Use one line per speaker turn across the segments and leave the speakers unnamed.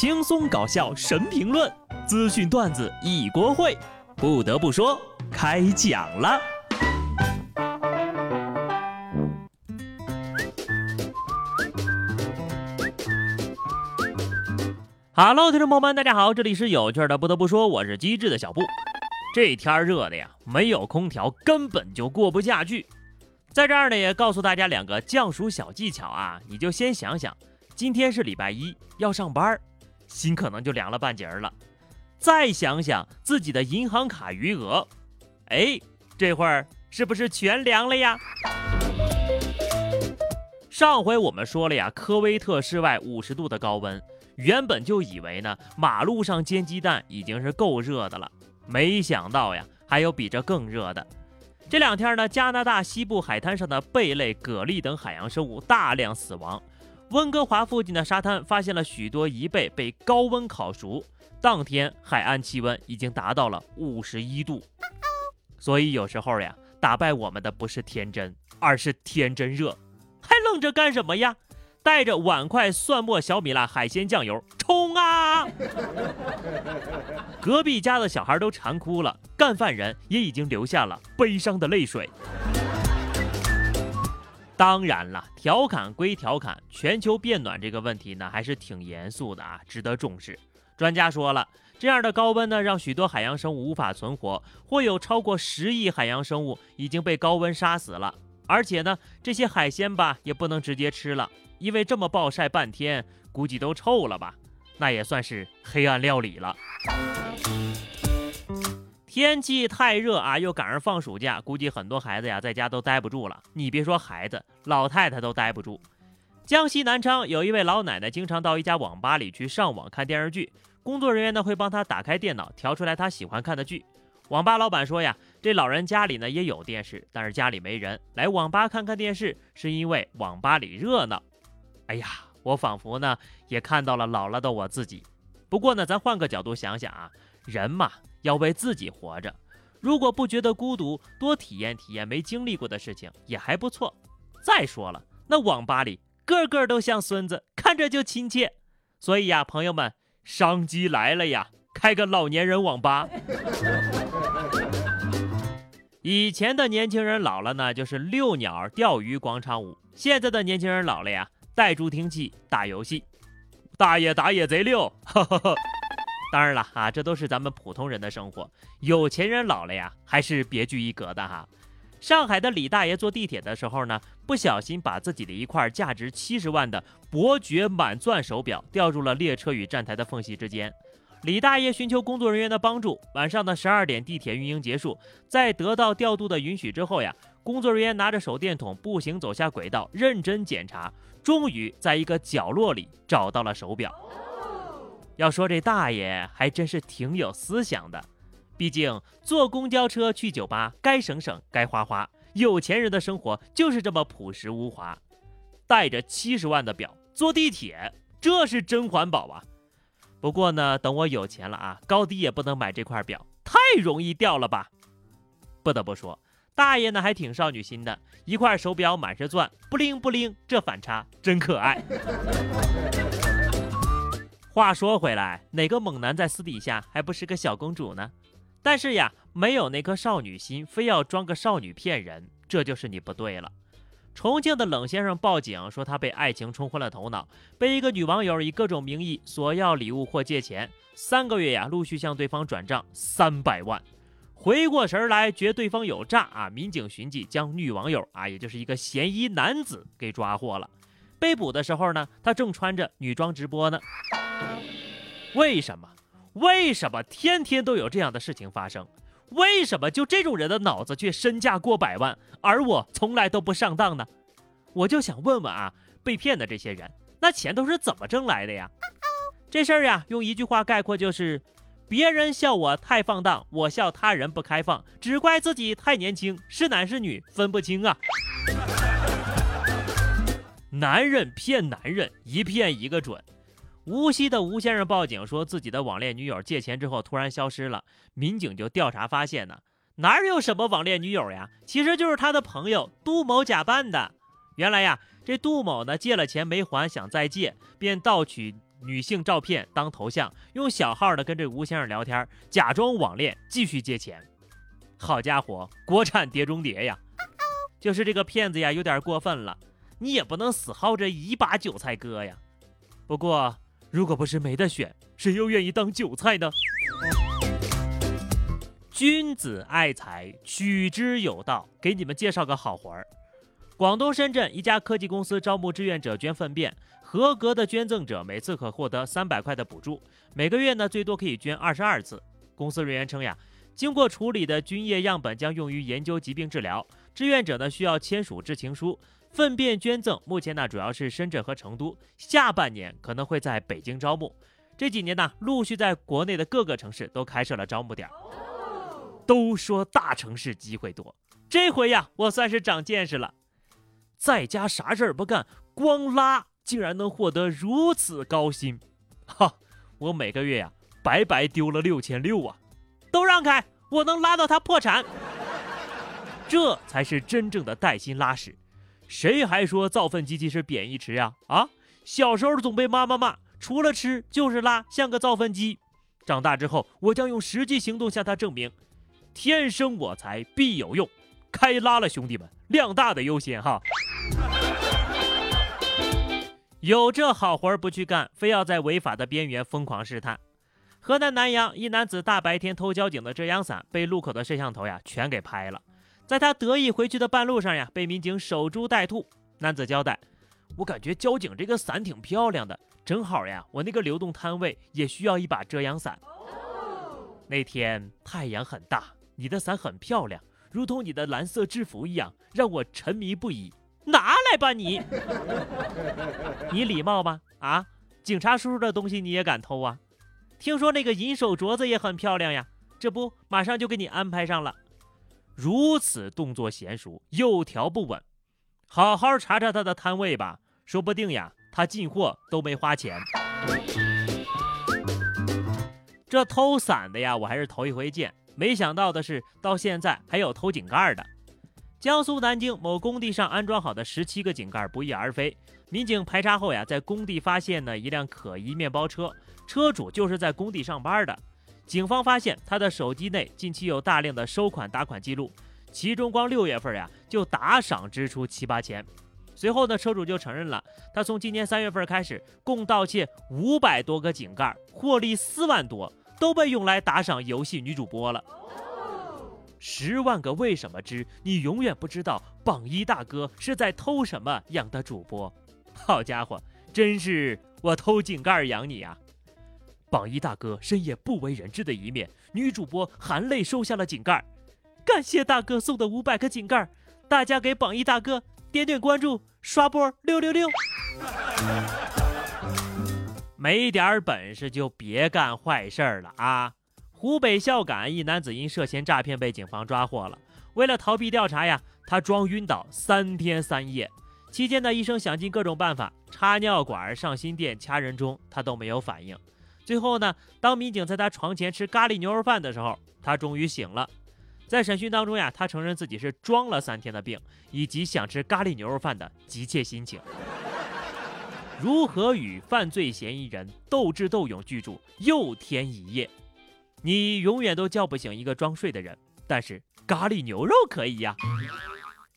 轻松搞笑神评论，资讯段子一锅烩。不得不说，开讲了。哈喽听众朋友们，大家好，这里是有趣的。不得不说，我是机智的小布。这天热的呀，没有空调根本就过不下去。在这儿呢，也告诉大家两个降暑小技巧啊，你就先想想，今天是礼拜一，要上班，心可能就凉了半截儿了。再想想自己的银行卡余额，哎，这会儿是不是全凉了呀？上回我们说了呀，科威特室外五十度的高温，原本就以为呢，马路上煎鸡蛋已经是够热的了，没想到呀，还有比这更热的。这两天呢，加拿大西部海滩上的贝类、蛤蜊等海洋生物大量死亡。温哥华附近的沙滩发现了许多贻贝被高温烤熟，当天海岸气温已经达到了五十一度。所以有时候呀，打败我们的不是天真，而是天真热。还愣着干什么呀？带着碗筷、蒜末、小米辣、海鲜酱油，冲啊！隔壁家的小孩都馋哭了，干饭人也已经流下了悲伤的泪水。当然了，调侃归调侃，全球变暖这个问题呢，还是挺严肃的啊，值得重视。专家说了，这样的高温呢，让许多海洋生物无法存活，或有超过十亿海洋生物已经被高温杀死了。而且呢，这些海鲜吧，也不能直接吃了。因为这么暴晒半天，估计都臭了吧？那也算是黑暗料理了。天气太热啊，又赶上放暑假，估计很多孩子呀在家都待不住了。你别说孩子，老太太都待不住。江西南昌有一位老奶奶，经常到一家网吧里去上网看电视剧，工作人员呢会帮她打开电脑，调出来她喜欢看的剧。网吧老板说呀，这老人家里呢也有电视，但是家里没人，来网吧看看电视是因为网吧里热闹。哎呀，我仿佛呢也看到了老了的我自己。不过呢，咱换个角度想想啊，人嘛要为自己活着。如果不觉得孤独，多体验体验没经历过的事情也还不错。再说了，那网吧里个个都像孙子，看着就亲切。所以呀，朋友们，商机来了呀，开个老年人网吧。以前的年轻人老了呢，就是遛鸟、钓鱼、广场舞。现在的年轻人老了呀。带助听器打游戏，大爷打野贼溜，当然了啊，这都是咱们普通人的生活。有钱人老了呀，还是别具一格的哈。上海的李大爷坐地铁的时候呢，不小心把自己的一块价值七十万的伯爵满钻手表掉入了列车与站台的缝隙之间。李大爷寻求工作人员的帮助，晚上的十二点，地铁运营结束，在得到调度的允许之后呀。工作人员拿着手电筒步行走下轨道，认真检查，终于在一个角落里找到了手表。要说这大爷还真是挺有思想的，毕竟坐公交车去酒吧该省省该花花，有钱人的生活就是这么朴实无华。带着七十万的表坐地铁，这是真环保啊！不过呢，等我有钱了啊，高低也不能买这块表，太容易掉了吧？不得不说。大爷呢还挺少女心的，一块手表满是钻，不灵不灵，这反差真可爱。话说回来，哪个猛男在私底下还不是个小公主呢？但是呀，没有那颗少女心，非要装个少女骗人，这就是你不对了。重庆的冷先生报警说，他被爱情冲昏了头脑，被一个女网友以各种名义索要礼物或借钱，三个月呀，陆续向对方转账三百万。回过神来，觉对方有诈啊！民警寻迹，将女网友啊，也就是一个嫌疑男子给抓获了。被捕的时候呢，他正穿着女装直播呢。为什么？为什么天天都有这样的事情发生？为什么就这种人的脑子却身价过百万，而我从来都不上当呢？我就想问问啊，被骗的这些人，那钱都是怎么挣来的呀？这事儿呀，用一句话概括就是。别人笑我太放荡，我笑他人不开放，只怪自己太年轻，是男是女分不清啊！男人骗男人，一骗一个准。无锡的吴先生报警说自己的网恋女友借钱之后突然消失了，民警就调查发现呢，哪有什么网恋女友呀，其实就是他的朋友杜某假扮的。原来呀，这杜某呢借了钱没还，想再借，便盗取。女性照片当头像，用小号的跟这吴先生聊天，假装网恋，继续借钱。好家伙，国产碟中谍呀！就是这个骗子呀，有点过分了。你也不能死耗着一把韭菜割呀。不过，如果不是没得选，谁又愿意当韭菜呢？君子爱财，取之有道。给你们介绍个好活儿。广东深圳一家科技公司招募志愿者捐粪便，合格的捐赠者每次可获得三百块的补助，每个月呢最多可以捐二十二次。公司人员称呀，经过处理的菌液样本将用于研究疾病治疗。志愿者呢需要签署知情书。粪便捐赠目前呢主要是深圳和成都，下半年可能会在北京招募。这几年呢陆续在国内的各个城市都开设了招募点。都说大城市机会多，这回呀我算是长见识了。在家啥事儿不干，光拉竟然能获得如此高薪，哈！我每个月呀白白丢了六千六啊！都让开，我能拉到他破产。这才是真正的带薪拉屎。谁还说造粪机器是贬义词呀？啊！小时候总被妈妈骂，除了吃就是拉，像个造粪机。长大之后，我将用实际行动向他证明：天生我材必有用。开拉了，兄弟们，量大的优先哈。有这好活不去干，非要在违法的边缘疯狂试探。河南南阳一男子大白天偷交警的遮阳伞，被路口的摄像头呀全给拍了。在他得意回去的半路上呀，被民警守株待兔。男子交代：“我感觉交警这个伞挺漂亮的，正好呀，我那个流动摊位也需要一把遮阳伞。那天太阳很大，你的伞很漂亮。”如同你的蓝色制服一样，让我沉迷不已。拿来吧，你！你礼貌吗？啊，警察叔叔的东西你也敢偷啊？听说那个银手镯子也很漂亮呀，这不马上就给你安排上了。如此动作娴熟，有条不紊，好好查查他的摊位吧，说不定呀，他进货都没花钱。这偷伞的呀，我还是头一回见。没想到的是，到现在还有偷井盖的。江苏南京某工地上安装好的十七个井盖不翼而飞，民警排查后呀，在工地发现呢一辆可疑面包车，车主就是在工地上班的。警方发现他的手机内近期有大量的收款打款记录，其中光六月份呀就打赏支出七八千。随后呢，车主就承认了，他从今年三月份开始，共盗窃五百多个井盖，获利四万多。都被用来打赏游戏女主播了。十万个为什么之你永远不知道榜一大哥是在偷什么养的主播。好家伙，真是我偷井盖养你啊！榜一大哥深夜不为人知的一面，女主播含泪收下了井盖。感谢大哥送的五百个井盖，大家给榜一大哥点点关注，刷波六六六。没点本事就别干坏事了啊！湖北孝感一男子因涉嫌诈骗被警方抓获了。为了逃避调查呀，他装晕倒三天三夜。期间呢，医生想尽各种办法插尿管、上心电、掐人中，他都没有反应。最后呢，当民警在他床前吃咖喱牛肉饭的时候，他终于醒了。在审讯当中呀，他承认自己是装了三天的病，以及想吃咖喱牛肉饭的急切心情。如何与犯罪嫌疑人斗智斗勇？居住又添一夜，你永远都叫不醒一个装睡的人。但是咖喱牛肉可以呀，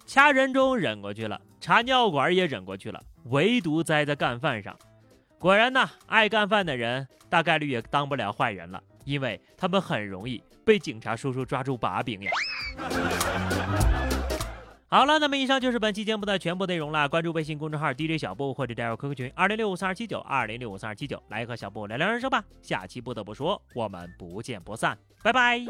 掐人中忍过去了，插尿管也忍过去了，唯独栽在干饭上。果然呢，爱干饭的人大概率也当不了坏人了，因为他们很容易被警察叔叔抓住把柄呀。好了，那么以上就是本期节目的全部内容了。关注微信公众号 DJ 小布或者加入 QQ 群二零六五三二七九二零六五三二七九，来和小布聊聊人生吧。下期不得不说，我们不见不散，拜拜。